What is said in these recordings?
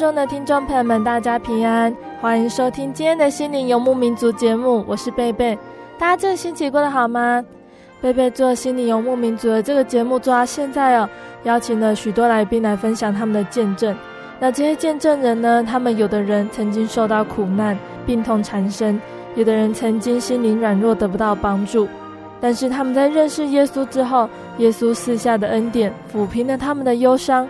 中的听众朋友们，大家平安，欢迎收听今天的心灵游牧民族节目，我是贝贝。大家这个星期过得好吗？贝贝做心灵游牧民族的这个节目做到现在哦，邀请了许多来宾来分享他们的见证。那这些见证人呢，他们有的人曾经受到苦难、病痛缠身，有的人曾经心灵软弱得不到帮助，但是他们在认识耶稣之后，耶稣赐下的恩典抚平了他们的忧伤。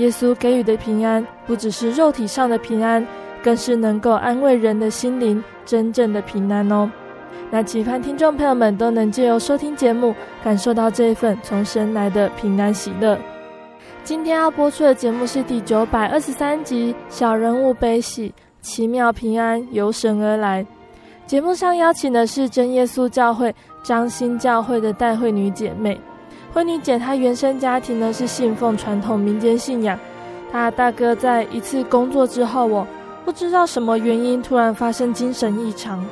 耶稣给予的平安，不只是肉体上的平安，更是能够安慰人的心灵真正的平安哦。那期盼听众朋友们都能借由收听节目，感受到这一份从神来的平安喜乐。今天要播出的节目是第九百二十三集《小人物悲喜，奇妙平安由神而来》。节目上邀请的是真耶稣教会张新教会的戴慧女姐妹。惠女姐她原生家庭呢是信奉传统民间信仰，她大哥在一次工作之后，哦，不知道什么原因突然发生精神异常，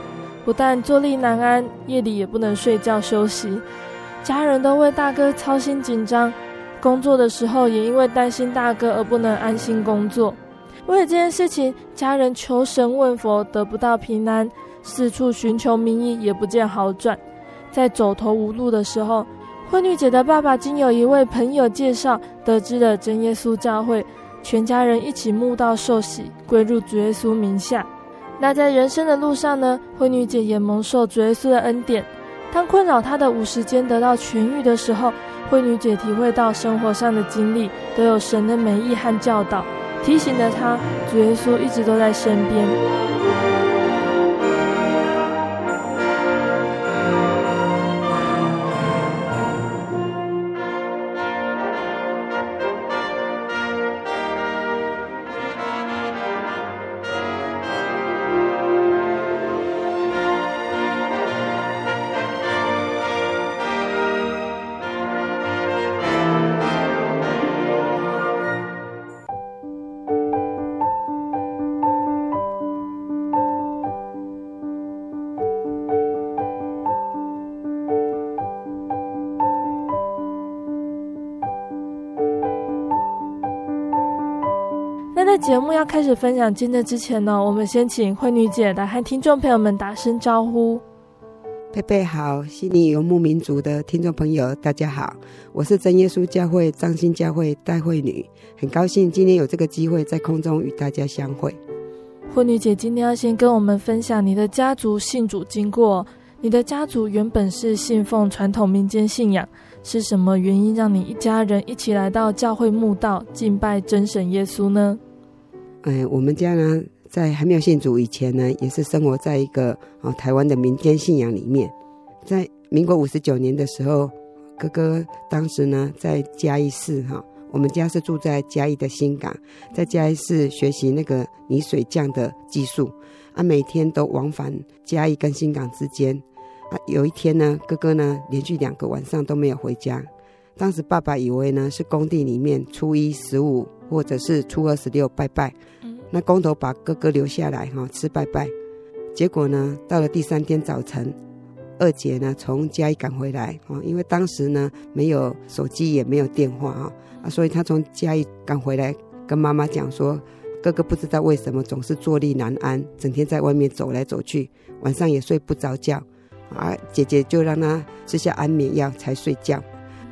不但坐立难安，夜里也不能睡觉休息，家人都为大哥操心紧张，工作的时候也因为担心大哥而不能安心工作。为了这件事情，家人求神问佛得不到平安，四处寻求名医也不见好转，在走投无路的时候。慧女姐的爸爸经有一位朋友介绍，得知了真耶稣教会，全家人一起慕道受洗，归入主耶稣名下。那在人生的路上呢，慧女姐也蒙受主耶稣的恩典。当困扰她的五十肩得到痊愈的时候，慧女姐体会到生活上的经历都有神的美意和教导，提醒了她，主耶稣一直都在身边。节目要开始分享见证之前呢，我们先请慧女姐来和听众朋友们打声招呼。佩佩好，悉尼游牧民族的听众朋友大家好，我是真耶稣教会彰心教会戴慧女，很高兴今天有这个机会在空中与大家相会。慧女姐今天要先跟我们分享你的家族信主经过。你的家族原本是信奉传统民间信仰，是什么原因让你一家人一起来到教会墓道敬拜真神耶稣呢？哎，我们家呢，在还没有信主以前呢，也是生活在一个啊台湾的民间信仰里面。在民国五十九年的时候，哥哥当时呢在嘉义市哈，我们家是住在嘉义的新港，在嘉义市学习那个泥水匠的技术啊，每天都往返嘉义跟新港之间啊。有一天呢，哥哥呢连续两个晚上都没有回家，当时爸爸以为呢是工地里面初一十五。或者是初二十六拜拜，那工头把哥哥留下来哈吃拜拜。结果呢，到了第三天早晨，二姐呢从家里赶回来啊，因为当时呢没有手机也没有电话啊啊，所以她从家里赶回来，跟妈妈讲说，哥哥不知道为什么总是坐立难安，整天在外面走来走去，晚上也睡不着觉啊。姐姐就让他吃下安眠药才睡觉。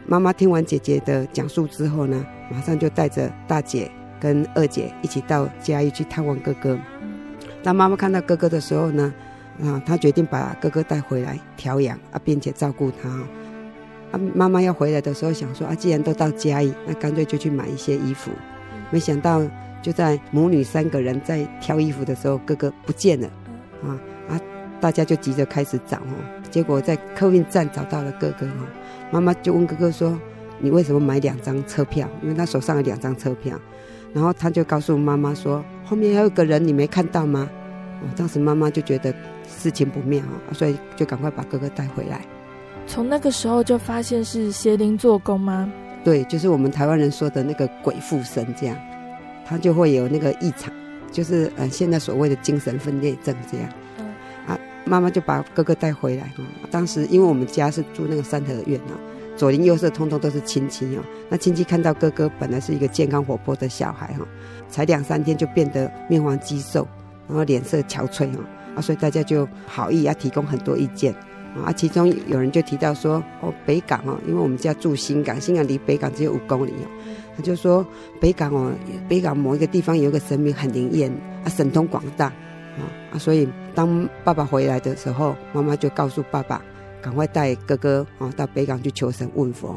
妈妈听完姐姐的讲述之后呢，马上就带着大姐跟二姐一起到嘉义去探望哥哥。当妈妈看到哥哥的时候呢，啊，她决定把哥哥带回来调养啊，并且照顾他。啊，妈妈要回来的时候想说啊，既然都到嘉义，那干脆就去买一些衣服。没想到就在母女三个人在挑衣服的时候，哥哥不见了。啊啊，大家就急着开始找哦。结果在客运站找到了哥哥哈。妈妈就问哥哥说：“你为什么买两张车票？因为他手上有两张车票。”然后他就告诉妈妈说：“后面还有个人，你没看到吗？”哦，当时妈妈就觉得事情不妙啊，所以就赶快把哥哥带回来。从那个时候就发现是邪灵做工吗？对，就是我们台湾人说的那个鬼附身这样，他就会有那个异常，就是呃现在所谓的精神分裂症这样啊。妈妈就把哥哥带回来哈。当时因为我们家是住那个三合院啊，左邻右舍通通都是亲戚哦。那亲戚看到哥哥本来是一个健康活泼的小孩哈，才两三天就变得面黄肌瘦，然后脸色憔悴哦。啊，所以大家就好意啊，提供很多意见啊。其中有人就提到说，哦，北港哦，因为我们家住新港，新港离北港只有五公里哦。他就说北港哦，北港某一个地方有一个神明很灵验啊，神通广大。啊，所以当爸爸回来的时候，妈妈就告诉爸爸，赶快带哥哥啊到北港去求神问佛。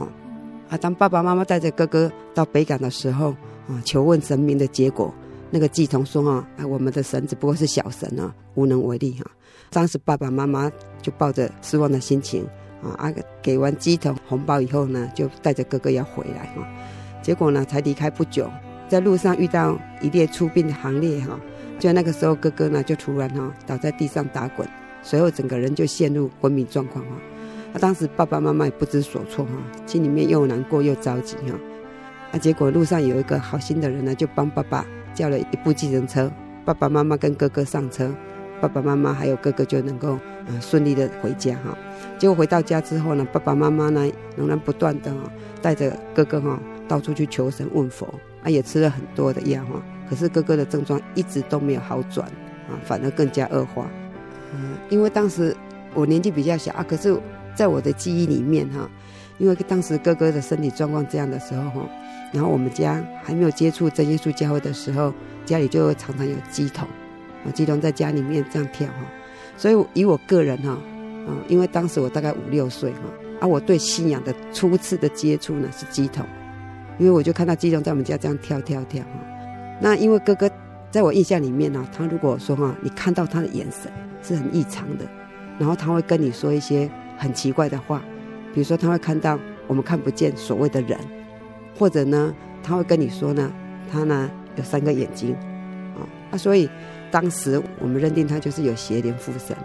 啊，当爸爸妈妈带着哥哥到北港的时候，啊，求问神明的结果，那个乩童说啊，我们的神只不过是小神啊，无能为力哈。当时爸爸妈妈就抱着失望的心情啊，啊，给完乩童红包以后呢，就带着哥哥要回来啊。结果呢，才离开不久，在路上遇到一列出殡的行列哈。就那个时候，哥哥呢就突然哈倒在地上打滚，随后整个人就陷入昏迷状况哈。啊，当时爸爸妈妈也不知所措哈，心里面又难过又着急哈。啊，结果路上有一个好心的人呢，就帮爸爸叫了一部计程车，爸爸妈妈跟哥哥上车，爸爸妈妈还有哥哥就能够呃顺利的回家哈。结果回到家之后呢，爸爸妈妈呢仍然不断的啊带着哥哥哈到处去求神问佛，啊，也吃了很多的药哈。可是哥哥的症状一直都没有好转，啊，反而更加恶化。嗯，因为当时我年纪比较小啊，可是在我的记忆里面哈，因为当时哥哥的身体状况这样的时候哈，然后我们家还没有接触真耶稣教会的时候，家里就常常有鸡童，啊，鸡童在家里面这样跳哈，所以以我个人哈，啊，因为当时我大概五六岁哈，啊，我对信仰的初次的接触呢是鸡童，因为我就看到鸡童在我们家这样跳跳跳哈。那因为哥哥在我印象里面呢，他如果说哈，你看到他的眼神是很异常的，然后他会跟你说一些很奇怪的话，比如说他会看到我们看不见所谓的人，或者呢他会跟你说呢，他呢有三个眼睛，啊，那所以当时我们认定他就是有邪灵附身，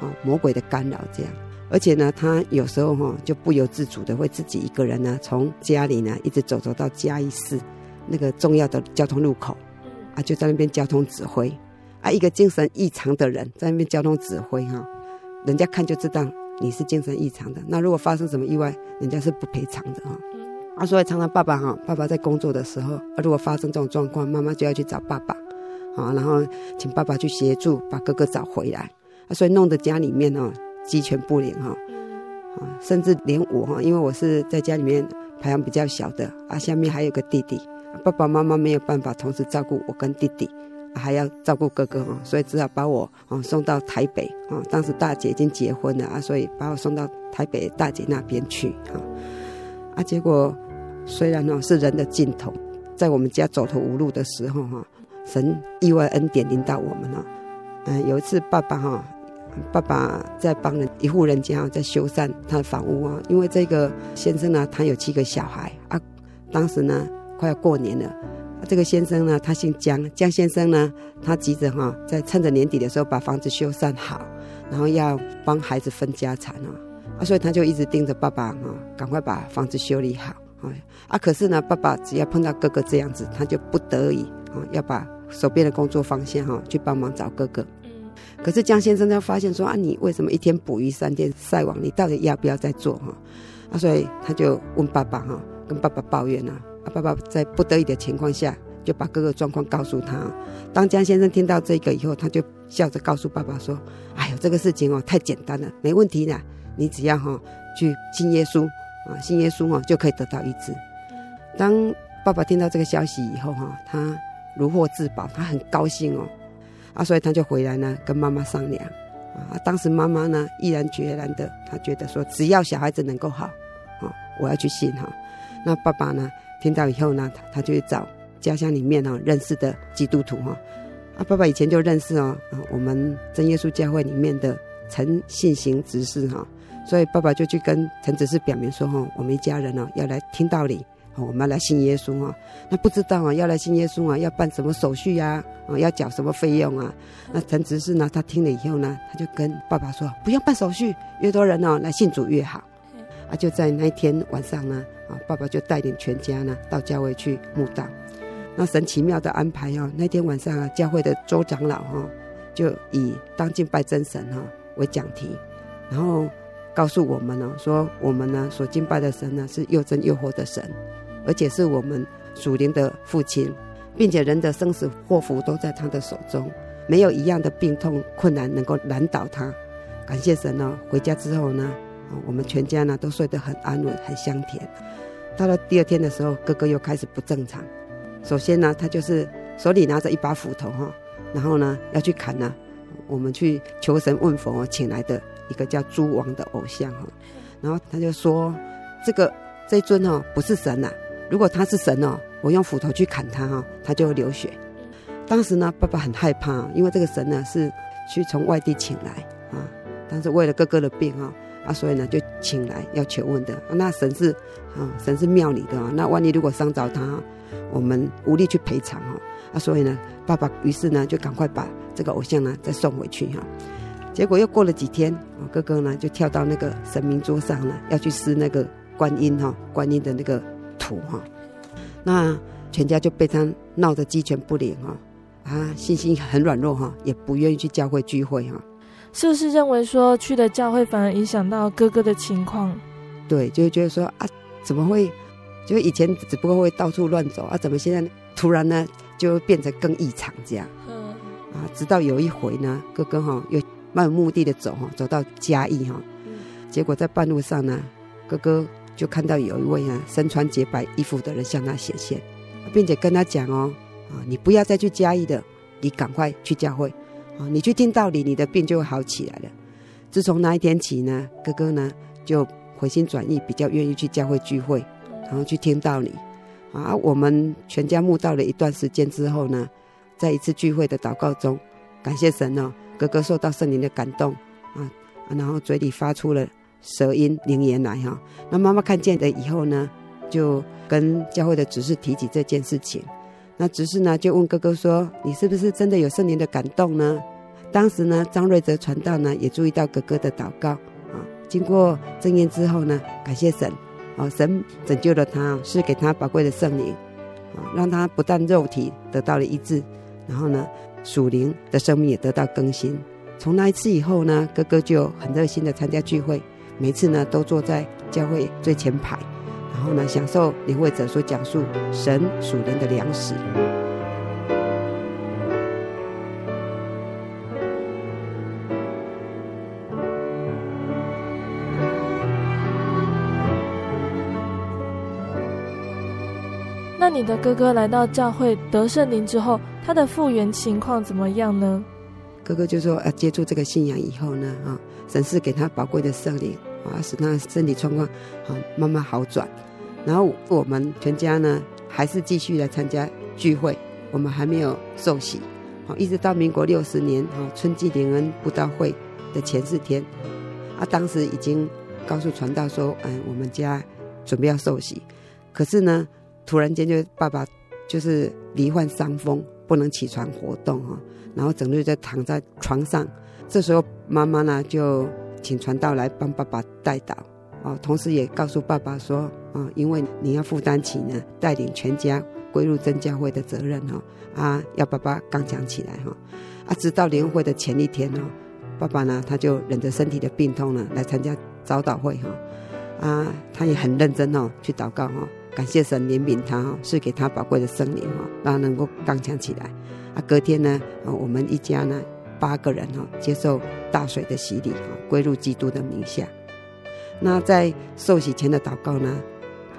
啊，魔鬼的干扰这样，而且呢他有时候哈就不由自主的会自己一个人呢从家里呢一直走走到嘉义市。那个重要的交通路口，啊，就在那边交通指挥，啊，一个精神异常的人在那边交通指挥哈，人家看就知道你是精神异常的。那如果发生什么意外，人家是不赔偿的哈。啊，所以常常爸爸哈，爸爸在工作的时候，啊，如果发生这种状况，妈妈就要去找爸爸，啊，然后请爸爸去协助把哥哥找回来。啊，所以弄得家里面哦鸡犬不宁哈，啊，甚至连我哈，因为我是在家里面排行比较小的，啊，下面还有个弟弟。爸爸妈妈没有办法同时照顾我跟弟弟，还要照顾哥哥啊，所以只好把我啊送到台北啊。当时大姐已经结婚了啊，所以把我送到台北大姐那边去啊。啊，结果虽然呢是人的尽头，在我们家走投无路的时候哈，神意外恩典临到我们了。嗯，有一次爸爸哈，爸爸在帮人一户人家在修缮他的房屋啊，因为这个先生呢，他有七个小孩啊，当时呢。快要过年了，这个先生呢，他姓江，江先生呢，他急着哈，在趁着年底的时候把房子修缮好，然后要帮孩子分家产啊，啊，所以他就一直盯着爸爸哈，赶快把房子修理好啊。啊，可是呢，爸爸只要碰到哥哥这样子，他就不得已啊，要把手边的工作方向哈，去帮忙找哥哥。可是江先生他发现说啊，你为什么一天捕鱼三天晒网？你到底要不要再做哈？啊，所以他就问爸爸哈，跟爸爸抱怨啊。爸爸在不得已的情况下，就把哥哥状况告诉他。当江先生听到这个以后，他就笑着告诉爸爸说：“哎呦，这个事情哦，太简单了，没问题的。你只要哈去信耶稣啊，信耶稣哦，就可以得到医治。”当爸爸听到这个消息以后哈，他如获至宝，他很高兴哦。啊，所以他就回来呢，跟妈妈商量。啊，当时妈妈呢，毅然决然的，他觉得说，只要小孩子能够好，啊，我要去信哈。那爸爸呢？听到以后呢，他他就去找家乡里面哦认识的基督徒哈，啊，爸爸以前就认识哦，啊，我们真耶稣教会里面的陈信行执事哈，所以爸爸就去跟陈执事表明说哈，我们一家人哦要来听道理，我们要来信耶稣啊，那不知道啊要来信耶稣啊要办什么手续呀，啊要缴什么费用啊？那陈执事呢，他听了以后呢，他就跟爸爸说，不用办手续，越多人哦来信主越好，啊，就在那一天晚上呢。啊，爸爸就带领全家呢到教会去墓道。那神奇妙的安排哦，那天晚上啊，教会的周长老哈就以当敬拜真神哈为讲题，然后告诉我们呢说，我们呢所敬拜的神呢是又真又活的神，而且是我们属灵的父亲，并且人的生死祸福都在他的手中，没有一样的病痛困难能够难倒他。感谢神哦，回家之后呢，我们全家呢都睡得很安稳，很香甜。到了第二天的时候，哥哥又开始不正常。首先呢，他就是手里拿着一把斧头哈，然后呢要去砍呢，我们去求神问佛请来的一个叫猪王的偶像哈。然后他就说：“这个这尊哈不是神呐，如果他是神哦，我用斧头去砍他哈，他就会流血。”当时呢，爸爸很害怕，因为这个神呢是去从外地请来啊，但是为了哥哥的病啊。啊，所以呢，就请来要求问的。那神是啊，神是庙里的啊。那万一如果伤着他，我们无力去赔偿哈。啊，所以呢，爸爸于是呢，就赶快把这个偶像呢再送回去哈。结果又过了几天，哥哥呢就跳到那个神明桌上了，要去撕那个观音哈，观音的那个图哈。那全家就被他闹得鸡犬不宁哈，啊，信心很软弱哈，也不愿意去教会聚会哈。是不是认为说去的教会反而影响到哥哥的情况？对，就会觉得说啊，怎么会？就以前只不过会到处乱走啊，怎么现在突然呢就变成更异常这样？嗯啊，直到有一回呢，哥哥哈又漫无目的的走哈，走到嘉义哈，结果在半路上呢，哥哥就看到有一位啊身穿洁白衣服的人向他显现，并且跟他讲哦啊，你不要再去嘉义的，你赶快去教会。啊，你去听道理，你的病就会好起来了。自从那一天起呢，哥哥呢就回心转意，比较愿意去教会聚会，然后去听道理。啊，我们全家慕道了一段时间之后呢，在一次聚会的祷告中，感谢神哦，哥哥受到圣灵的感动啊，然后嘴里发出了舌音灵言来哈。那妈妈看见了以后呢，就跟教会的执事提起这件事情。那执事呢，就问哥哥说：“你是不是真的有圣灵的感动呢？”当时呢，张瑞泽传道呢也注意到哥哥的祷告啊。经过证验之后呢，感谢神，哦，神拯救了他，是给他宝贵的圣灵啊，让他不但肉体得到了医治，然后呢，属灵的生命也得到更新。从那一次以后呢，哥哥就很热心的参加聚会，每次呢都坐在教会最前排。然后呢，享受领会者所讲述神属灵的粮食。那你的哥哥来到教会得圣灵之后，他的复原情况怎么样呢？哥哥就说：“啊，接触这个信仰以后呢，啊，神是给他宝贵的圣灵。”啊，使他身体状况好慢慢好转，然后我们全家呢还是继续来参加聚会，我们还没有受洗，好，一直到民国六十年哈春季联恩布道会的前四天，啊，当时已经告诉传道说，嗯，我们家准备要受洗，可是呢，突然间就爸爸就是罹患伤风，不能起床活动哈，然后整日在躺在床上，这时候妈妈呢就。请传道来帮爸爸代祷，啊，同时也告诉爸爸说，啊，因为你要负担起呢带领全家归入真教会的责任哈啊，要爸爸刚强起来哈啊，直到联会的前一天哦，爸爸呢他就忍着身体的病痛呢来参加早祷会哈啊，他也很认真哦去祷告哈，感谢神怜悯他哈，赐给他宝贵的圣灵哈，让他能够刚强起来啊。隔天呢，我们一家呢八个人哈接受大水的洗礼哈，归入基督的名下。那在受洗前的祷告呢，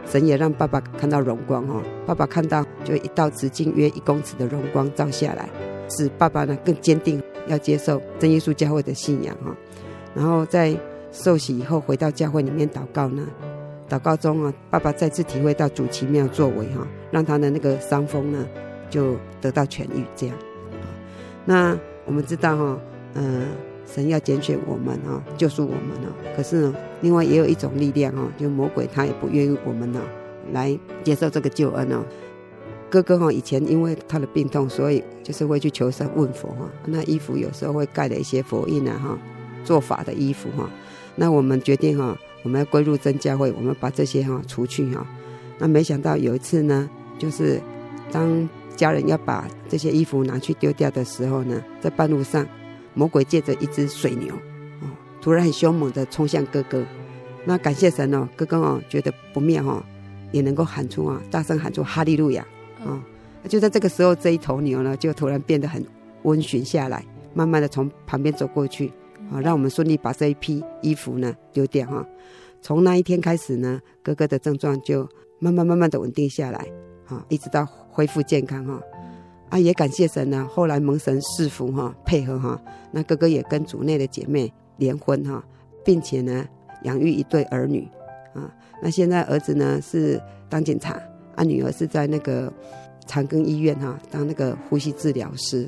神也让爸爸看到荣光哈，爸爸看到就一道直径约一公尺的荣光照下来，使爸爸呢更坚定要接受真耶稣教会的信仰哈。然后在受洗以后回到教会里面祷告呢，祷告中啊，爸爸再次体会到主奇妙作为哈，让他的那个伤风呢就得到痊愈这样。那我们知道哈，嗯。神要拣选我们啊，救赎我们啊。可是呢，另外也有一种力量哈，就魔鬼他也不愿意我们呢来接受这个救恩哦。哥哥哈以前因为他的病痛，所以就是会去求神问佛哈。那衣服有时候会盖了一些佛印啊哈，做法的衣服哈。那我们决定哈，我们要归入真教会，我们把这些哈除去哈。那没想到有一次呢，就是当家人要把这些衣服拿去丢掉的时候呢，在半路上。魔鬼借着一只水牛，哦，突然很凶猛的冲向哥哥。那感谢神哦，哥哥哦觉得不妙哦，也能够喊出啊，大声喊出哈利路亚啊！就在这个时候，这一头牛呢，就突然变得很温驯下来，慢慢的从旁边走过去，啊，让我们顺利把这一批衣服呢丢掉哈。从那一天开始呢，哥哥的症状就慢慢慢慢的稳定下来，啊，一直到恢复健康哈。啊，也感谢神呢、后来蒙神赐福哈，配合哈，那哥哥也跟组内的姐妹联婚哈，并且呢养育一对儿女啊。那现在儿子呢是当警察，啊，女儿是在那个长庚医院哈当那个呼吸治疗师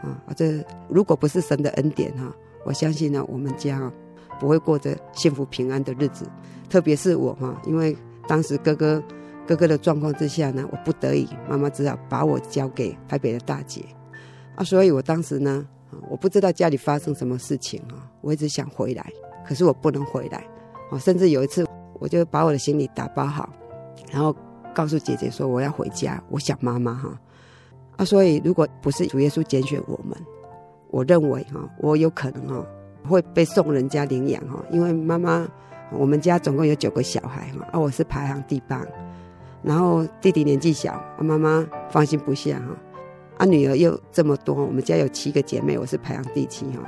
啊。这如果不是神的恩典哈，我相信呢我们家不会过着幸福平安的日子。特别是我哈，因为当时哥哥。哥哥的状况之下呢，我不得已，妈妈只好把我交给台北的大姐。啊，所以我当时呢，我不知道家里发生什么事情啊，我一直想回来，可是我不能回来。啊，甚至有一次，我就把我的行李打包好，然后告诉姐姐说我要回家，我想妈妈哈。啊，所以如果不是主耶稣拣选我们，我认为哈，我有可能哈会被送人家领养哈，因为妈妈我们家总共有九个小孩哈，啊，我是排行第八。然后弟弟年纪小，妈妈放心不下哈，啊女儿又这么多，我们家有七个姐妹，我是排行第七哈，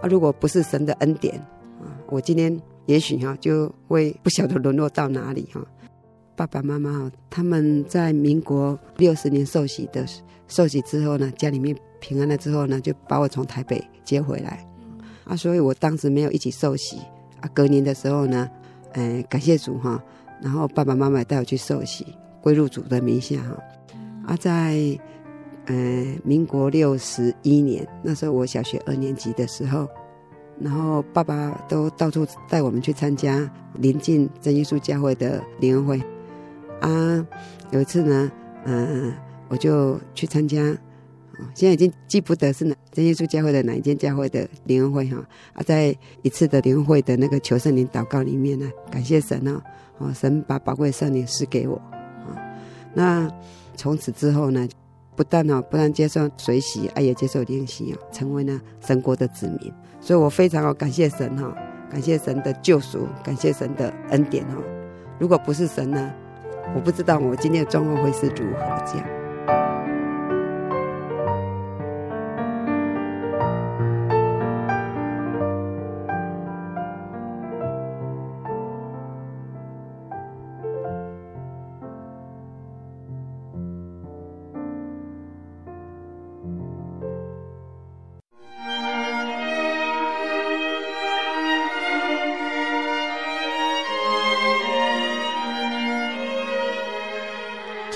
啊如果不是神的恩典啊，我今天也许哈就会不晓得沦落到哪里哈。爸爸妈妈，他们在民国六十年受洗的受洗之后呢，家里面平安了之后呢，就把我从台北接回来，啊所以我当时没有一起受洗啊，隔年的时候呢，呃感谢主哈。然后爸爸妈妈带我去受洗，归入主的名下哈。啊，在呃民国六十一年，那时候我小学二年级的时候，然后爸爸都到处带我们去参加临近真耶稣教会的联欢会。啊，有一次呢，嗯、呃，我就去参加。现在已经记不得是哪真耶稣教会的哪一间教会的联会哈。啊，在一次的联会的那个求圣灵祷告里面呢，感谢神哦。哦，神把宝贵的圣灵赐给我，啊，那从此之后呢，不但哦，不但接受水洗，啊，也接受灵洗啊，成为呢神国的子民，所以我非常哦感谢神哈，感谢神的救赎，感谢神的恩典哈，如果不是神呢，我不知道我今天的状况会是如何这样。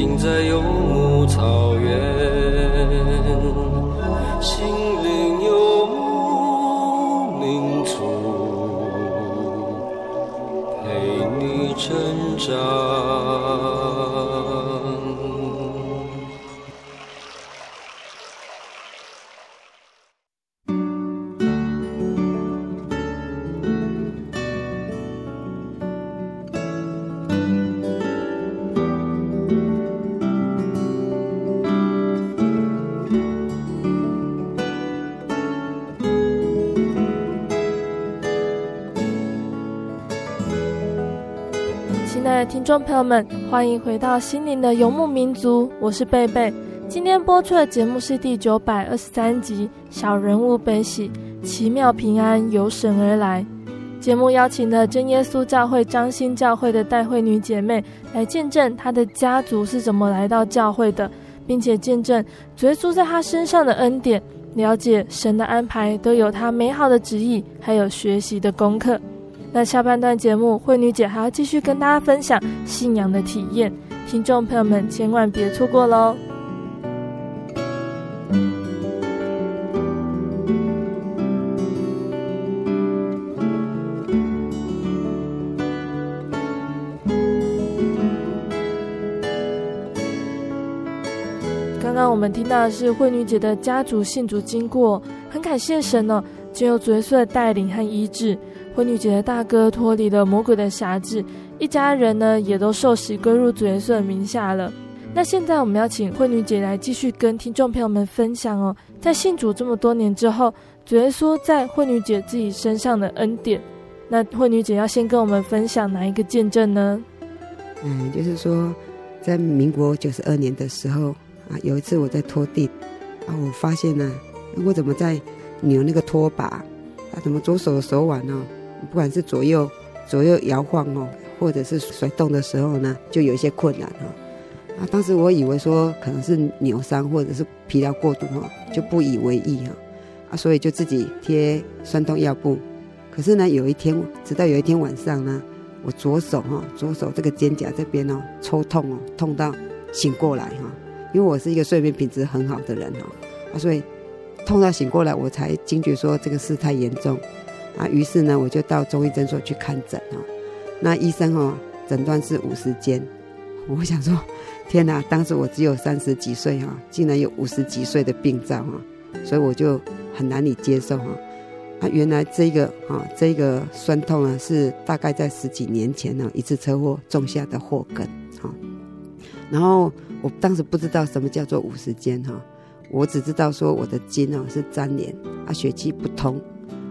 行，在游牧草原。朋友们，欢迎回到心灵的游牧民族，我是贝贝。今天播出的节目是第九百二十三集《小人物悲喜，奇妙平安由神而来》。节目邀请了真耶稣教会张兴教会的代会女姐妹来见证她的家族是怎么来到教会的，并且见证主耶稣在她身上的恩典，了解神的安排都有她美好的旨意，还有学习的功课。那下半段节目，惠女姐还要继续跟大家分享信仰的体验，听众朋友们千万别错过喽！刚刚我们听到的是惠女姐的家族信主经过，很感谢神呢，借由主耶稣的带领和医治。惠女姐的大哥脱离了魔鬼的辖制，一家人呢也都受洗归入主耶稣的名下了。那现在我们要请惠女姐来继续跟听众朋友们分享哦，在信主这么多年之后，主耶稣在惠女姐自己身上的恩典。那惠女姐要先跟我们分享哪一个见证呢？嗯，就是说，在民国九十二年的时候啊，有一次我在拖地啊，我发现呢、我怎么在扭那个拖把啊，怎么左手的手腕呢、哦？不管是左右左右摇晃哦，或者是甩动的时候呢，就有一些困难哈。啊，当时我以为说可能是扭伤或者是疲劳过度哈，就不以为意哈。啊，所以就自己贴酸痛药布。可是呢，有一天，直到有一天晚上呢，我左手哈，左手这个肩胛这边哦，抽痛哦，痛到醒过来哈。因为我是一个睡眠品质很好的人哈，啊，所以痛到醒过来，我才惊觉说这个事太严重。啊，于是呢，我就到中医诊所去看诊啊。那医生哦，诊断是五十肩。我想说，天哪！当时我只有三十几岁哈，竟然有五十几岁的病灶哈，所以我就很难以接受哈。啊，原来这个哈，这个酸痛啊，是大概在十几年前呢一次车祸种下的祸根哈。然后我当时不知道什么叫做五十肩哈，我只知道说我的筋哦是粘连啊，血气不通。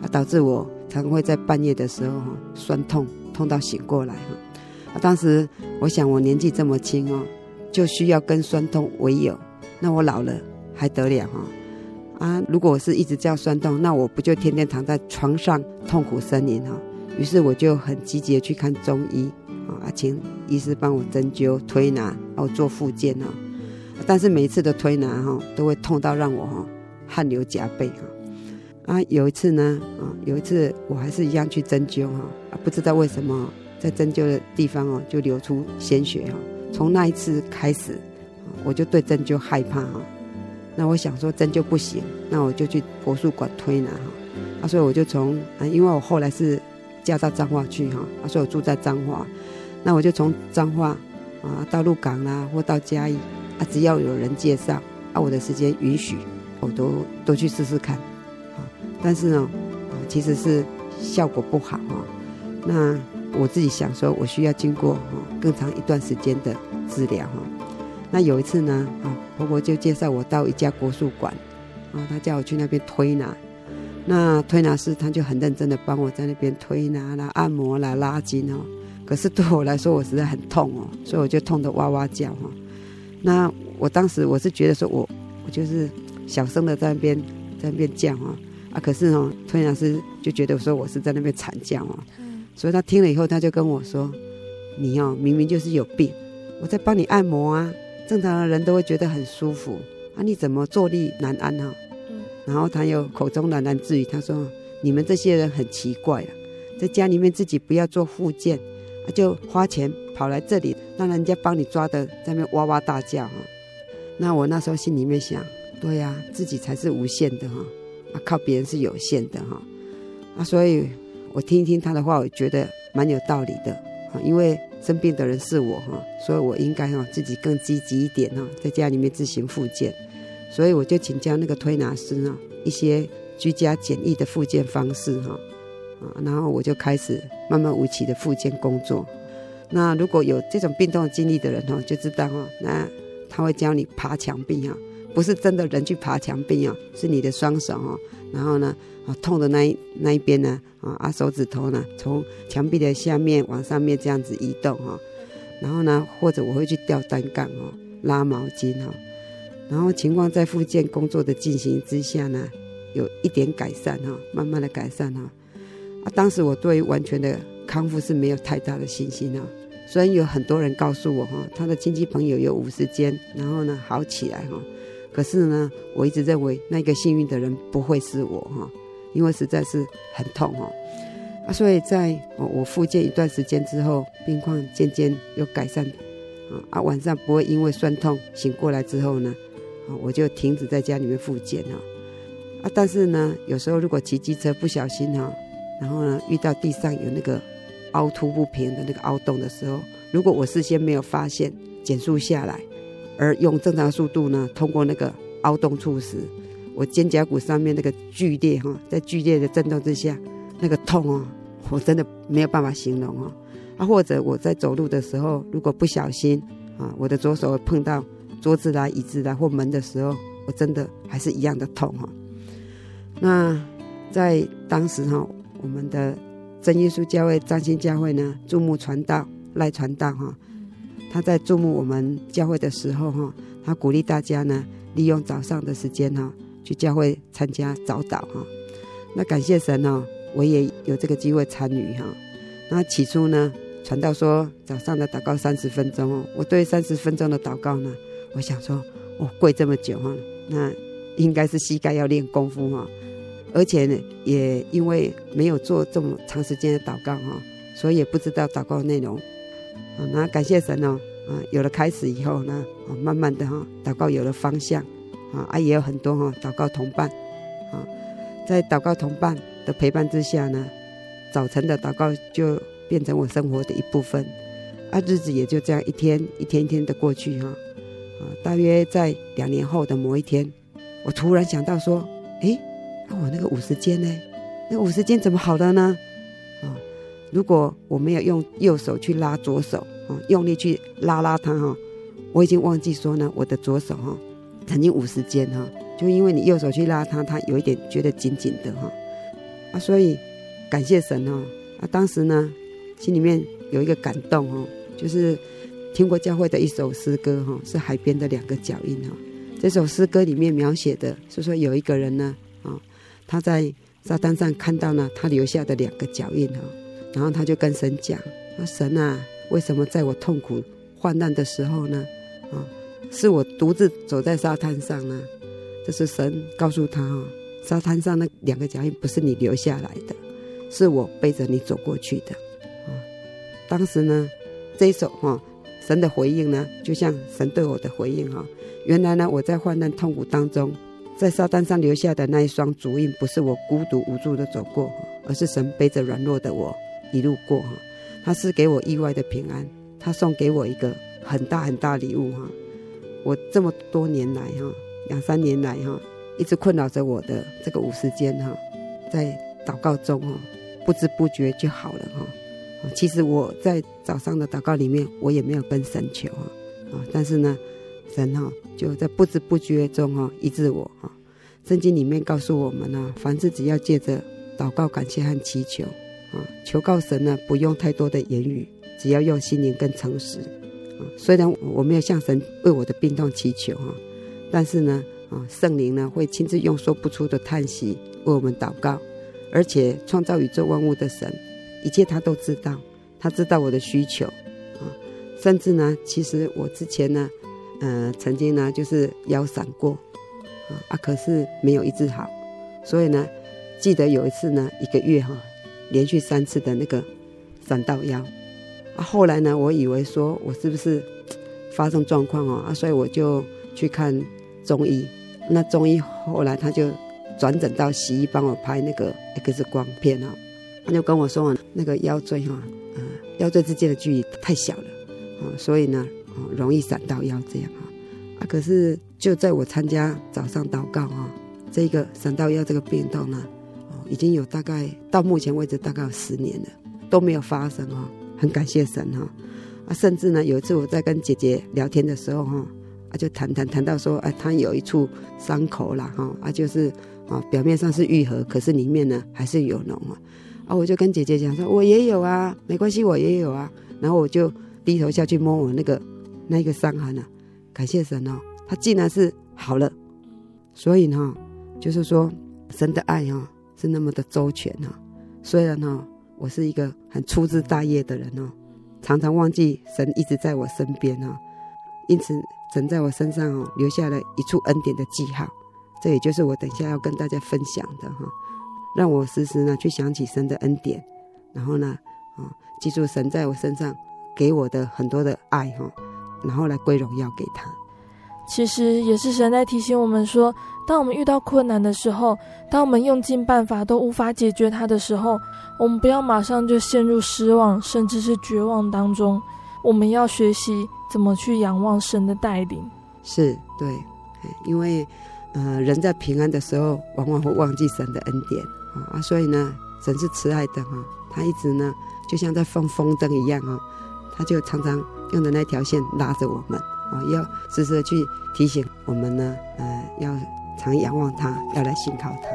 啊，导致我常会在半夜的时候哈酸痛，痛到醒过来哈。啊，当时我想我年纪这么轻哦，就需要跟酸痛为友，那我老了还得了哈？啊，如果我是一直这样酸痛，那我不就天天躺在床上痛苦呻吟哈？于是我就很积极的去看中医啊，请医师帮我针灸、推拿，哦做复健哈。但是每一次的推拿哈，都会痛到让我哈汗流浃背哈。啊，有一次呢，啊，有一次我还是一样去针灸哈，啊，不知道为什么在针灸的地方哦，就流出鲜血哈。从那一次开始，我就对针灸害怕哈。那我想说针灸不行，那我就去国术馆推拿哈。啊，所以我就从啊，因为我后来是嫁到彰化去哈，啊，所以我住在彰化，那我就从彰化啊到鹿港啦，或到嘉义啊，只要有人介绍啊，我的时间允许，我都都去试试看。但是呢，其实是效果不好哈。那我自己想说，我需要经过更长一段时间的治疗哈。那有一次呢，啊，婆婆就介绍我到一家国术馆，啊，她叫我去那边推拿。那推拿师他就很认真的帮我在那边推拿啦、按摩啦、拉筋哦。可是对我来说，我实在很痛哦，所以我就痛得哇哇叫哈。那我当时我是觉得说我我就是小声的在那边在那边叫哈。啊，可是哦，推拿师就觉得说我是在那边惨叫哦，所以他听了以后，他就跟我说：“你哦，明明就是有病，我在帮你按摩啊，正常的人都会觉得很舒服啊，你怎么坐立难安哈？”然后他又口中喃喃自语，他说：“你们这些人很奇怪啊，在家里面自己不要做复健，啊，就花钱跑来这里，让人家帮你抓的在那边哇哇大叫哈。”那我那时候心里面想：“对呀，自己才是无限的哈。”啊，啊靠别人是有限的哈，啊，所以我听一听他的话，我觉得蛮有道理的啊，因为生病的人是我哈，所以我应该哈自己更积极一点哈，在家里面自行复健，所以我就请教那个推拿师呢一些居家简易的复健方式哈，啊，然后我就开始慢慢无期的复健工作。那如果有这种病痛经历的人哈，就知道哈，那他会教你爬墙壁哈。不是真的人去爬墙壁哦，是你的双手哦，然后呢，啊痛的那一那一边呢，啊啊手指头呢，从墙壁的下面往上面这样子移动哈，然后呢，或者我会去吊单杠哦，拉毛巾哈，然后情况在复健工作的进行之下呢，有一点改善哈，慢慢的改善哈，啊当时我对于完全的康复是没有太大的信心啊，虽然有很多人告诉我哈，他的亲戚朋友有五十间，然后呢好起来哈。可是呢，我一直认为那个幸运的人不会是我哈，因为实在是很痛哈啊，所以在我我复健一段时间之后，病况渐渐有改善啊啊，晚上不会因为酸痛醒过来之后呢，啊我就停止在家里面复健哈啊，但是呢，有时候如果骑机车不小心哈，然后呢遇到地上有那个凹凸不平的那个凹洞的时候，如果我事先没有发现，减速下来。而用正常速度呢，通过那个凹洞处时，我肩胛骨上面那个剧烈哈，在剧烈的震动之下，那个痛啊，我真的没有办法形容哦。啊，或者我在走路的时候，如果不小心啊，我的左手碰到桌子啦、椅子啦或门的时候，我真的还是一样的痛哈。那在当时哈，我们的真耶稣教会彰兴教会呢，注目传道赖传道哈。他在注目我们教会的时候，哈，他鼓励大家呢，利用早上的时间，哈，去教会参加早祷，哈。那感谢神哦，我也有这个机会参与，哈。那起初呢，传道说早上的祷告三十分钟哦，我对三十分钟的祷告呢，我想说，哦，跪这么久哈，那应该是膝盖要练功夫哈，而且呢，也因为没有做这么长时间的祷告哈，所以也不知道祷告内容。啊，那感谢神哦，啊，有了开始以后呢，啊，慢慢的哈，祷告有了方向，啊，啊，也有很多哈，祷告同伴，啊，在祷告同伴的陪伴之下呢，早晨的祷告就变成我生活的一部分，啊，日子也就这样一天一天一天的过去哈，啊，大约在两年后的某一天，我突然想到说，诶，那我那个五十肩呢？那五十肩怎么好了呢？如果我没有用右手去拉左手，啊，用力去拉拉它哈，我已经忘记说呢，我的左手哈，曾经五十肩哈，就因为你右手去拉它，它有一点觉得紧紧的哈，啊，所以感谢神哈，啊，当时呢，心里面有一个感动哦，就是听过教会的一首诗歌哈，是海边的两个脚印哈，这首诗歌里面描写的是说有一个人呢，啊，他在沙滩上看到了他留下的两个脚印哈。然后他就跟神讲：“说神啊，为什么在我痛苦患难的时候呢？啊，是我独自走在沙滩上呢？这是神告诉他哈，沙滩上那两个脚印不是你留下来的，是我背着你走过去的。啊，当时呢，这一首哈，神的回应呢，就像神对我的回应哈。原来呢，我在患难痛苦当中，在沙滩上留下的那一双足印，不是我孤独无助的走过，而是神背着软弱的我一路过哈。他是给我意外的平安，他送给我一个很大很大礼物哈。我这么多年来哈，两三年来哈。一直困扰着我的这个五十肩哈，在祷告中哈，不知不觉就好了哈。其实我在早上的祷告里面，我也没有跟神求啊，啊，但是呢，神哈就在不知不觉中哈医治我哈。圣经里面告诉我们呢，凡事只要借着祷告、感谢和祈求啊，求告神呢，不用太多的言语，只要用心灵跟诚实啊。虽然我没有向神为我的病痛祈求哈，但是呢。啊，圣灵呢会亲自用说不出的叹息为我们祷告，而且创造宇宙万物的神，一切他都知道，他知道我的需求，啊，甚至呢，其实我之前呢，呃，曾经呢就是腰闪过，啊啊，可是没有医治好，所以呢，记得有一次呢，一个月哈，连续三次的那个闪到腰，啊，后来呢，我以为说我是不是发生状况哦，啊，所以我就去看中医。那中医后来他就转诊到西医帮我拍那个 X 光片啊，他就跟我说那个腰椎哈，嗯，腰椎之间的距离太小了，啊，所以呢，容易闪到腰这样啊，啊，可是就在我参加早上祷告啊，这个闪到腰这个病痛呢，已经有大概到目前为止大概有十年了都没有发生啊，很感谢神哈，啊，甚至呢有一次我在跟姐姐聊天的时候哈。啊，就谈谈谈到说，哎，他有一处伤口啦，哈，啊，就是啊，表面上是愈合，可是里面呢还是有脓啊。啊，我就跟姐姐讲说，我也有啊，没关系，我也有啊。然后我就低头下去摸我那个那个伤痕啊，感谢神哦，他竟然是好了。所以呢，就是说神的爱哈是那么的周全哈。虽然哈我是一个很粗枝大叶的人哦，常常忘记神一直在我身边啊，因此。神在我身上哦，留下了一处恩典的记号，这也就是我等下要跟大家分享的哈，让我时时呢去想起神的恩典，然后呢，啊，记住神在我身上给我的很多的爱哈，然后来归荣耀给他。其实也是神在提醒我们说，当我们遇到困难的时候，当我们用尽办法都无法解决它的时候，我们不要马上就陷入失望，甚至是绝望当中，我们要学习。怎么去仰望神的带领？是对，因为，呃，人在平安的时候，往往会忘记神的恩典啊，所以呢，神是慈爱的哈，他一直呢，就像在放风筝一样啊，他就常常用的那条线拉着我们啊，要时时去提醒我们呢，呃，要常仰望他，要来信靠他。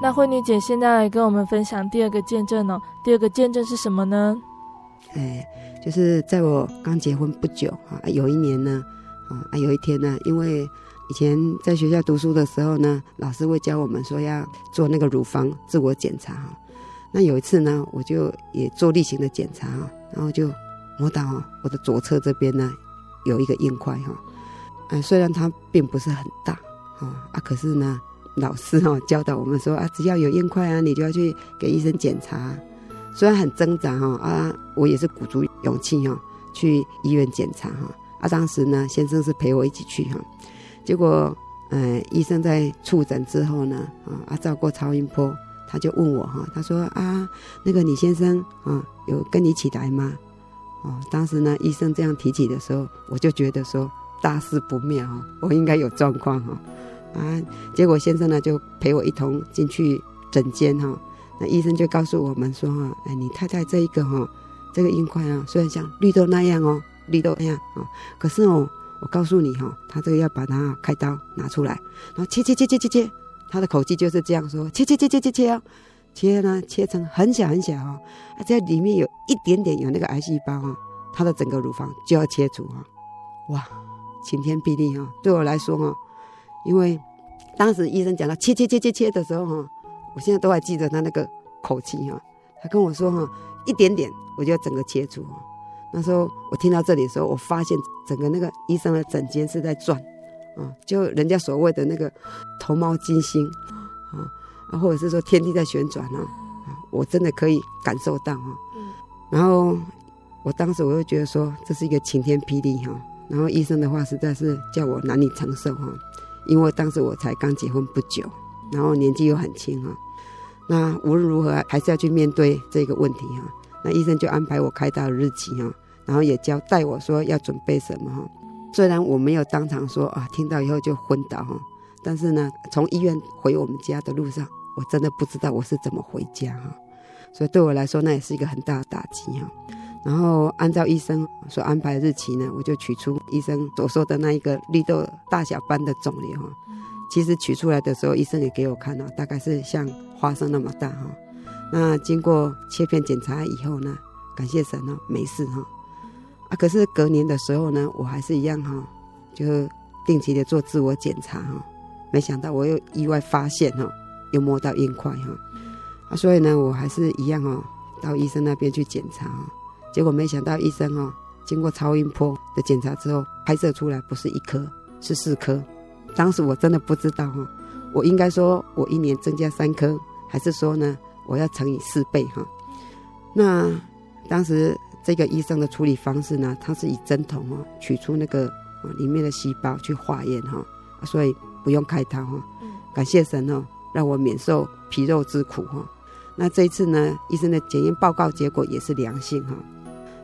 那慧女姐现在来跟我们分享第二个见证哦。第二个见证是什么呢？哎，就是在我刚结婚不久啊，有一年呢，啊，有一天呢，因为以前在学校读书的时候呢，老师会教我们说要做那个乳房自我检查哈。那有一次呢，我就也做例行的检查哈，然后就摸到我的左侧这边呢有一个硬块哈。嗯，虽然它并不是很大啊，啊，可是呢。老师哈教导我们说啊，只要有硬块啊，你就要去给医生检查。虽然很挣扎哈啊，我也是鼓足勇气哈去医院检查哈。啊，当时呢，先生是陪我一起去哈。结果，呃，医生在触诊之后呢，啊，照过超音波，他就问我哈，他说啊，那个你先生啊，有跟你一起来吗？哦，当时呢，医生这样提起的时候，我就觉得说大事不妙哈，我应该有状况哈。啊，结果先生呢就陪我一同进去诊间哈，那医生就告诉我们说哈，哎，你太太这一个哈，这个硬块啊，虽然像绿豆那样哦，绿豆那样啊，可是哦，我告诉你哈，他这个要把它开刀拿出来，然后切切切切切切，他的口气就是这样说，切切切切切切哦，切呢切成很小很小哈，啊，这里面有一点点有那个癌细胞哈，他的整个乳房就要切除哈，哇，晴天霹雳哈，对我来说哈。因为当时医生讲到切切切切切的时候哈，我现在都还记得他那个口气哈，他跟我说哈，一点点我就要整个切除。那时候我听到这里的时候，我发现整个那个医生的诊间是在转，啊，就人家所谓的那个头猫金星，啊啊，或者是说天地在旋转啊，啊，我真的可以感受到啊。然后我当时我就觉得说这是一个晴天霹雳哈，然后医生的话实在是叫我难以承受哈，因为当时我才刚结婚不久，然后年纪又很轻哈，那无论如何还是要去面对这个问题哈。那医生就安排我开刀的日期哈。然后也交代我说要准备什么哈，虽然我没有当场说啊，听到以后就昏倒哈，但是呢，从医院回我们家的路上，我真的不知道我是怎么回家哈，所以对我来说那也是一个很大的打击哈。然后按照医生所安排的日期呢，我就取出医生所说的那一个绿豆大小般的肿瘤哈，其实取出来的时候，医生也给我看了，大概是像花生那么大哈。那经过切片检查以后呢，感谢神哦，没事哈。啊，可是隔年的时候呢，我还是一样哈，就定期的做自我检查哈。没想到我又意外发现哈，又摸到硬块哈。啊，所以呢，我还是一样哦，到医生那边去检查。结果没想到医生哦，经过超音波的检查之后，拍摄出来不是一颗，是四颗。当时我真的不知道哈，我应该说我一年增加三颗，还是说呢，我要乘以四倍哈？那当时。这个医生的处理方式呢，他是以针筒哦取出那个啊里面的细胞去化验哈，所以不用开刀哈。感谢神哦，让我免受皮肉之苦哈。那这一次呢，医生的检验报告结果也是良性哈。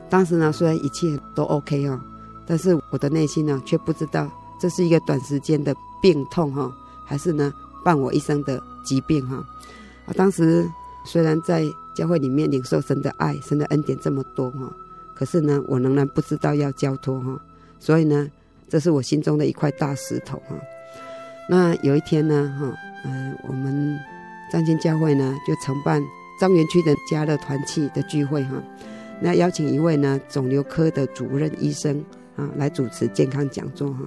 当时呢，虽然一切都 OK 哈，但是我的内心呢却不知道这是一个短时间的病痛哈，还是呢伴我一生的疾病哈。啊，当时虽然在。教会里面领受神的爱，神的恩典这么多哈，可是呢，我仍然不知道要交托哈，所以呢，这是我心中的一块大石头哈。那有一天呢哈，嗯，我们彰金教会呢就承办彰园区的家乐团契的聚会哈，那邀请一位呢肿瘤科的主任医生啊来主持健康讲座哈。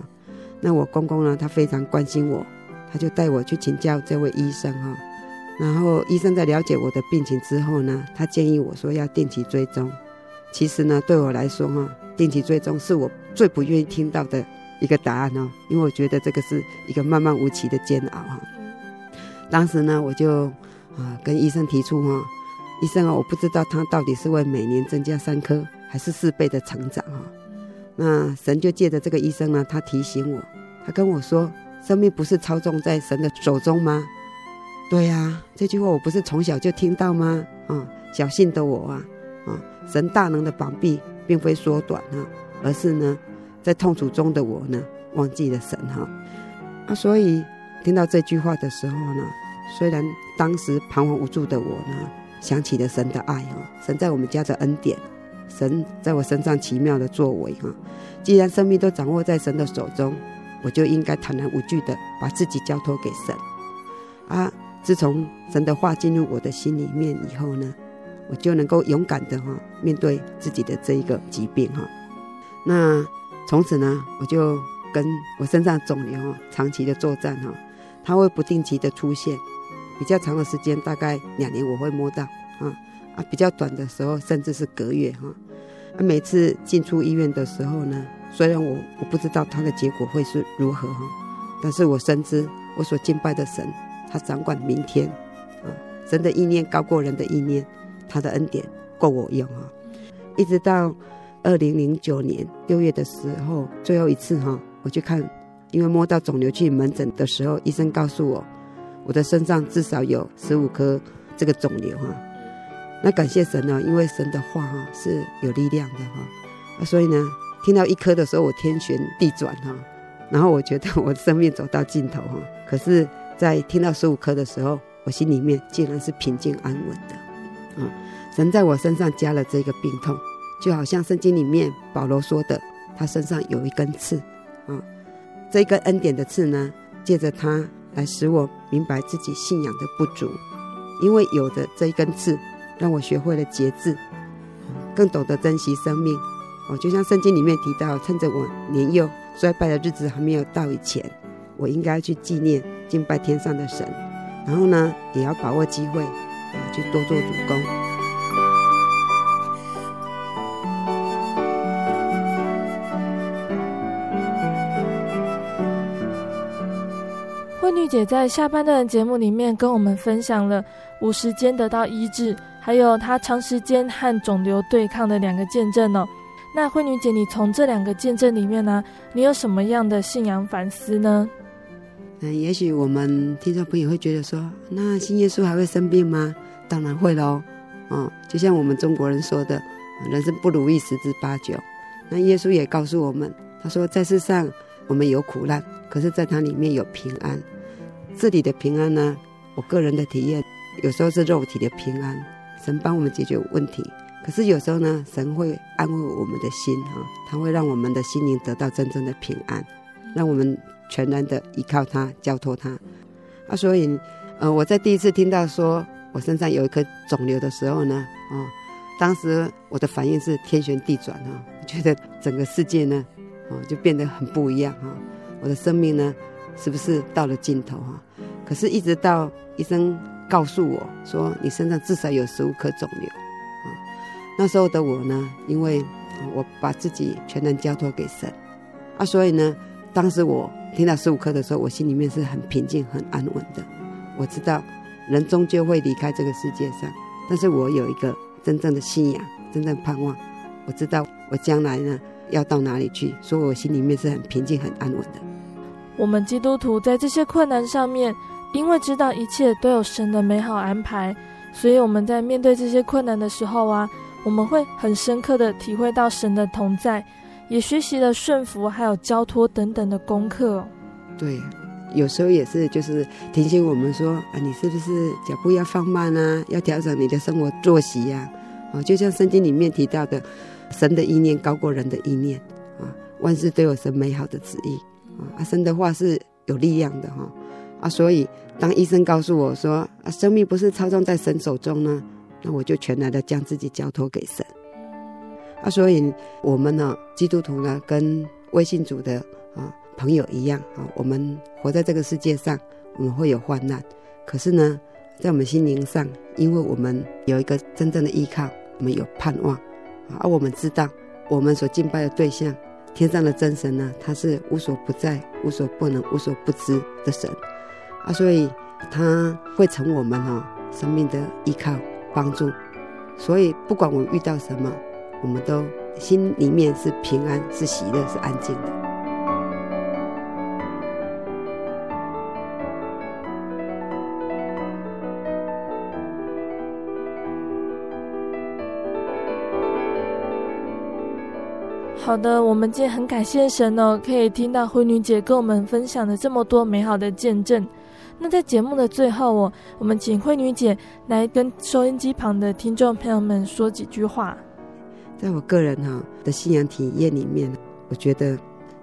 那我公公呢，他非常关心我，他就带我去请教这位医生哈。然后医生在了解我的病情之后呢，他建议我说要定期追踪。其实呢，对我来说哈，定期追踪是我最不愿意听到的一个答案哦，因为我觉得这个是一个漫漫无期的煎熬哈。当时呢，我就啊跟医生提出哈，医生啊，我不知道他到底是为每年增加三颗还是四倍的成长哈。那神就借着这个医生呢，他提醒我，他跟我说，生命不是操纵在神的手中吗？对呀、啊，这句话我不是从小就听到吗？啊，小幸的我啊，啊，神大能的膀臂并非缩短啊，而是呢，在痛楚中的我呢，忘记了神哈。啊，所以听到这句话的时候呢，虽然当时彷徨无助的我呢，想起了神的爱哈，神在我们家的恩典，神在我身上奇妙的作为哈。既然生命都掌握在神的手中，我就应该坦然无惧的把自己交托给神啊。自从神的话进入我的心里面以后呢，我就能够勇敢的哈面对自己的这一个疾病哈。那从此呢，我就跟我身上肿瘤长期的作战哈，它会不定期的出现，比较长的时间大概两年我会摸到啊啊，比较短的时候甚至是隔月哈。啊，每次进出医院的时候呢，虽然我我不知道它的结果会是如何哈，但是我深知我所敬拜的神。他掌管明天，啊，神的意念高过人的意念，他的恩典够我用啊！一直到二零零九年六月的时候，最后一次哈，我去看，因为摸到肿瘤去门诊的时候，医生告诉我，我的身上至少有十五颗这个肿瘤哈。那感谢神呢，因为神的话哈是有力量的哈，所以呢，听到一颗的时候，我天旋地转哈，然后我觉得我生命走到尽头哈，可是。在听到十五颗的时候，我心里面竟然是平静安稳的，啊！神在我身上加了这个病痛，就好像圣经里面保罗说的，他身上有一根刺，啊，这根恩典的刺呢，借着它来使我明白自己信仰的不足，因为有着这一根刺，让我学会了节制，更懂得珍惜生命。哦，就像圣经里面提到，趁着我年幼衰败的日子还没有到以前，我应该去纪念。敬拜天上的神，然后呢，也要把握机会啊，去多做主工。慧女姐在下半段的节目里面跟我们分享了五时间得到医治，还有她长时间和肿瘤对抗的两个见证哦。那慧女姐，你从这两个见证里面呢、你有什么样的信仰反思呢？嗯，也许我们听众朋友会觉得说，那信耶稣还会生病吗？当然会喽。哦、就像我们中国人说的，人生不如意十之八九。那耶稣也告诉我们，他说在世上我们有苦难，可是在他里面有平安。这里的平安呢，我个人的体验，有时候是肉体的平安，神帮我们解决问题。可是有时候呢，神会安慰我们的心啊，他会让我们的心灵得到真正的平安，让我们全然的依靠他，交托他。啊，所以，呃，我在第一次听到说我身上有一颗肿瘤的时候呢，啊，当时我的反应是天旋地转啊，觉得整个世界呢，啊，就变得很不一样啊，我的生命呢，是不是到了尽头啊？可是，一直到医生告诉我说，你身上至少有十五颗肿瘤。啊那时候的我呢，因为我把自己全然交托给神啊，所以呢，当时我听到十五颗的时候，我心里面是很平静、很安稳的。我知道人终究会离开这个世界上，但是我有一个真正的信仰、真正盼望。我知道我将来呢要到哪里去，所以我心里面是很平静、很安稳的。我们基督徒在这些困难上面，因为知道一切都有神的美好安排，所以我们在面对这些困难的时候啊。我们会很深刻的体会到神的同在，也学习了顺服，还有交托等等的功课。对，有时候也是就是提醒我们说啊，你是不是脚步要放慢啊？要调整你的生活作息呀？啊，就像圣经里面提到的，神的意念高过人的意念啊，万事都有神美好的旨意啊。神的话是有力量的哈啊，所以当医生告诉我说啊，生命不是操纵在神手中呢？那我就全然的将自己交托给神啊，所以我们呢，基督徒呢，跟微信主的啊朋友一样啊，我们活在这个世界上，我们会有患难，可是呢，在我们心灵上，因为我们有一个真正的依靠，我们有盼望啊，而我们知道，我们所敬拜的对象，天上的真神呢，他是无所不在、无所不能、无所不知的神啊，所以他会成我们哈生命的依靠。帮助，所以不管我遇到什么，我们都心里面是平安、是喜乐、是安静的。好的，我们今天很感谢神哦，可以听到慧女姐跟我们分享的这么多美好的见证。那在节目的最后哦，我们请慧女姐来跟收音机旁的听众朋友们说几句话。在我个人哈的信仰体验里面，我觉得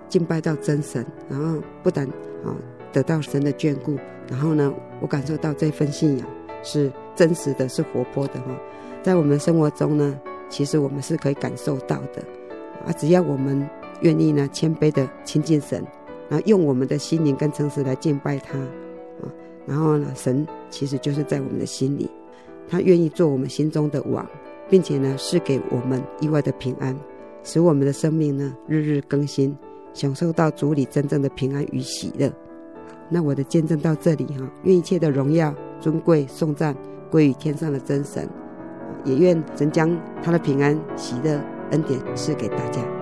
敬拜到真神，然后不但啊得到神的眷顾，然后呢，我感受到这份信仰是真实的，是活泼的哈。在我们生活中呢，其实我们是可以感受到的啊，只要我们愿意呢，谦卑的亲近神，然后用我们的心灵跟诚实来敬拜他啊。然后呢，神其实就是在我们的心里，他愿意做我们心中的王，并且呢，是给我们意外的平安，使我们的生命呢日日更新，享受到主里真正的平安与喜乐。那我的见证到这里哈，愿一切的荣耀、尊贵、颂赞归于天上的真神，也愿神将他的平安、喜乐、恩典赐给大家。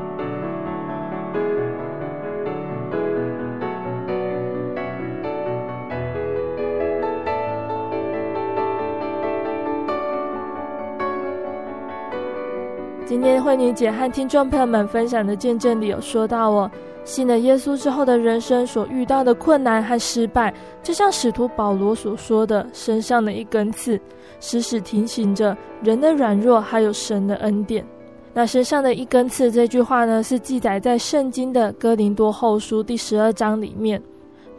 今天慧女姐和听众朋友们分享的见证里有说到哦，信了耶稣之后的人生所遇到的困难和失败，就像使徒保罗所说的，身上的一根刺，时时提醒着人的软弱，还有神的恩典。那身上的一根刺这句话呢，是记载在圣经的哥林多后书第十二章里面。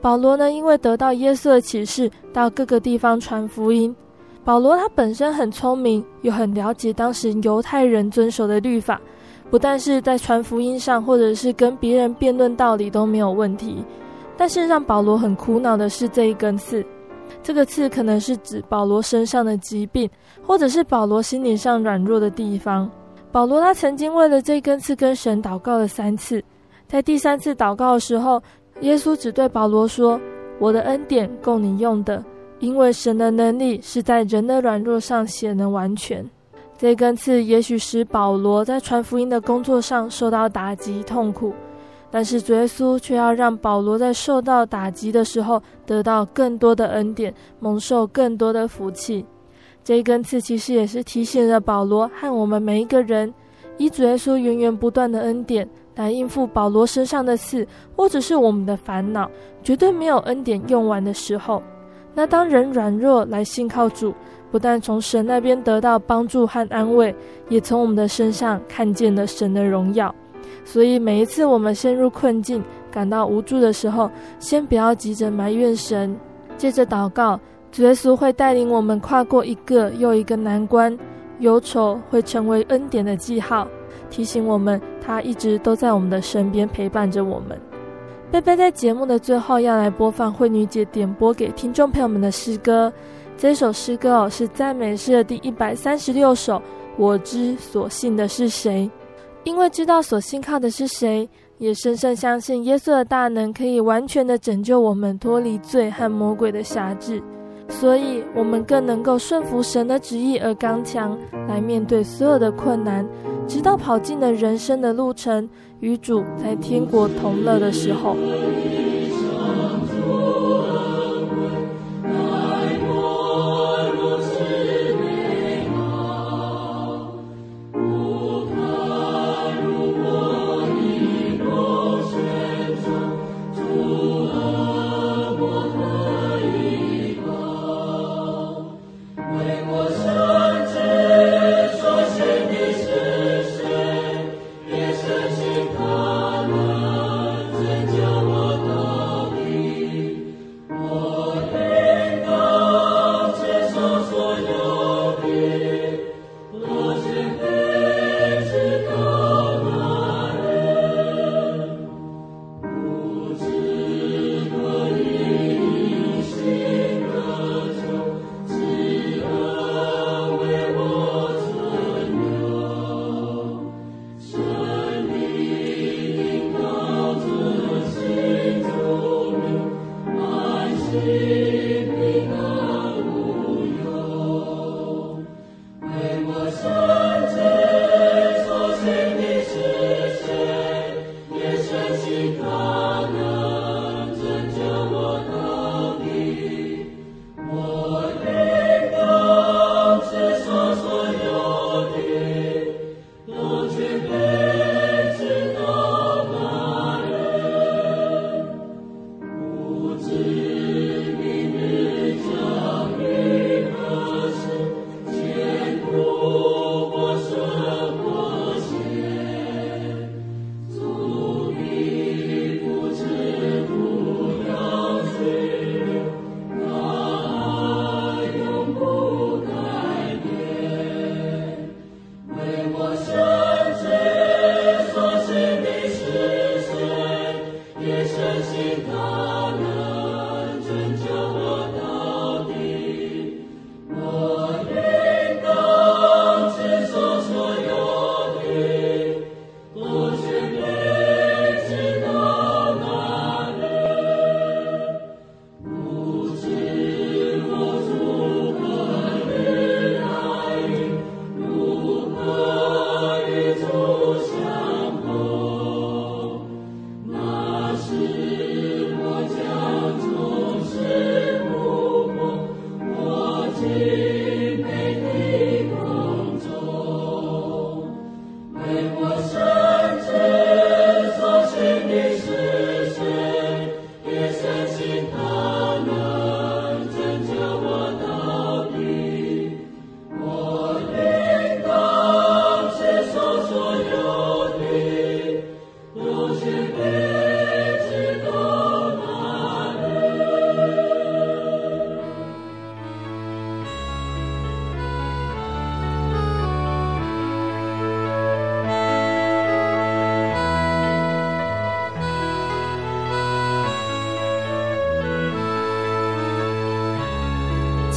保罗呢，因为得到耶稣的启示，到各个地方传福音。保罗他本身很聪明，又很了解当时犹太人遵守的律法，不但是在传福音上，或者是跟别人辩论道理都没有问题。但是让保罗很苦恼的是这一根刺，这个刺可能是指保罗身上的疾病，或者是保罗心理上软弱的地方。保罗他曾经为了这根刺跟神祷告了三次，在第三次祷告的时候，耶稣只对保罗说：“我的恩典够你用的，因为神的能力是在人的软弱上显得完全。”这根刺也许使保罗在传福音的工作上受到打击痛苦。但是主耶稣却要让保罗在受到打击的时候得到更多的恩典，蒙受更多的福气。这一根刺其实也是提醒了保罗和我们每一个人，以主耶稣源源不断的恩典来应付保罗身上的刺，或者是我们的烦恼，绝对没有恩典用完的时候。那当人软弱来信靠主，不但从神那边得到帮助和安慰，也从我们的身上看见了神的荣耀。所以每一次我们陷入困境、感到无助的时候，先不要急着埋怨神，接着祷告，主耶稣会带领我们跨过一个又一个难关，忧愁会成为恩典的记号，提醒我们他一直都在我们的身边陪伴着我们。贝贝在节目的最后要来播放慧女姐点播给听众朋友们的诗歌，这首诗歌哦是赞美诗的第一百三十六首，我知所信的是谁。因为知道所信靠的是谁，也深深相信耶稣的大能可以完全的拯救我们脱离罪和魔鬼的辖制，所以我们更能够顺服神的旨意而刚强，来面对所有的困难，直到跑尽了人生的路程，与主在天国同乐的时候。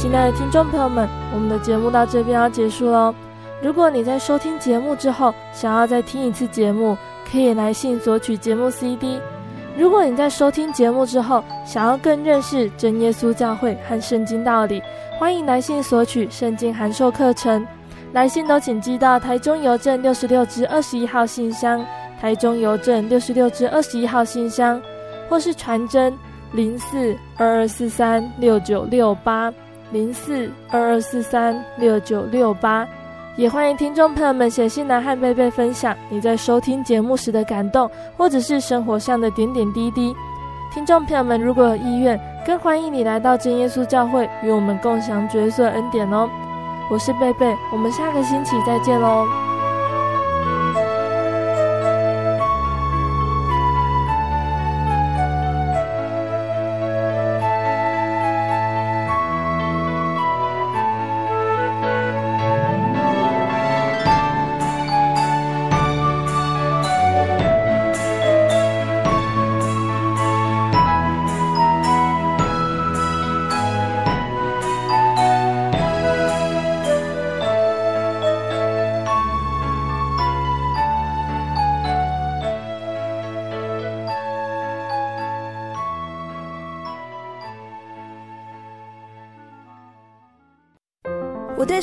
亲爱的听众朋友们，我们的节目到这边要结束喽。如果你在收听节目之后，想要再听一次节目，可以来信索取节目 CD。如果你在收听节目之后，想要更认识真耶稣教会和圣经道理，欢迎来信索取圣经函授课程。来信都请寄到台中邮政六十六支二十一号信箱，台中邮政六十六支二十一号信箱，或是传真零四二二四三六九六八零四二二四三六九六八。也欢迎听众朋友们写信来和贝贝分享你在收听节目时的感动，或者是生活上的点点滴滴。听众朋友们如果有意愿，更欢迎你来到真耶稣教会，与我们共享角色恩典哦。我是贝贝，我们下个星期再见喽。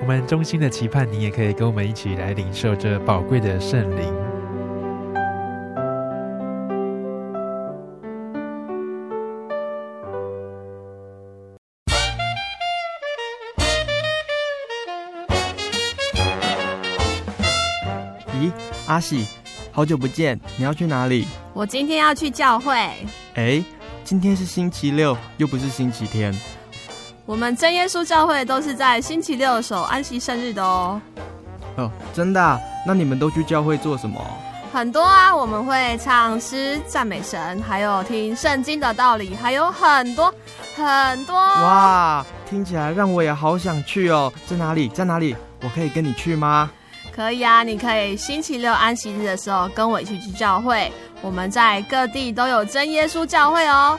我们衷心的期盼，你也可以跟我们一起来领受这宝贵的圣灵。咦，阿喜，好久不见，你要去哪里？我今天要去教会。哎，今天是星期六，又不是星期天。我们真耶稣教会都是在星期六守安息圣日的哦。哦，真的啊？那你们都去教会做什么？很多啊，我们会唱诗赞美神，还有听圣经的道理，还有很多很多。哇，听起来让我也好想去哦！在哪里？在哪里？我可以跟你去吗？可以啊，你可以星期六安息日的时候跟我一起去教会。我们在各地都有真耶稣教会哦。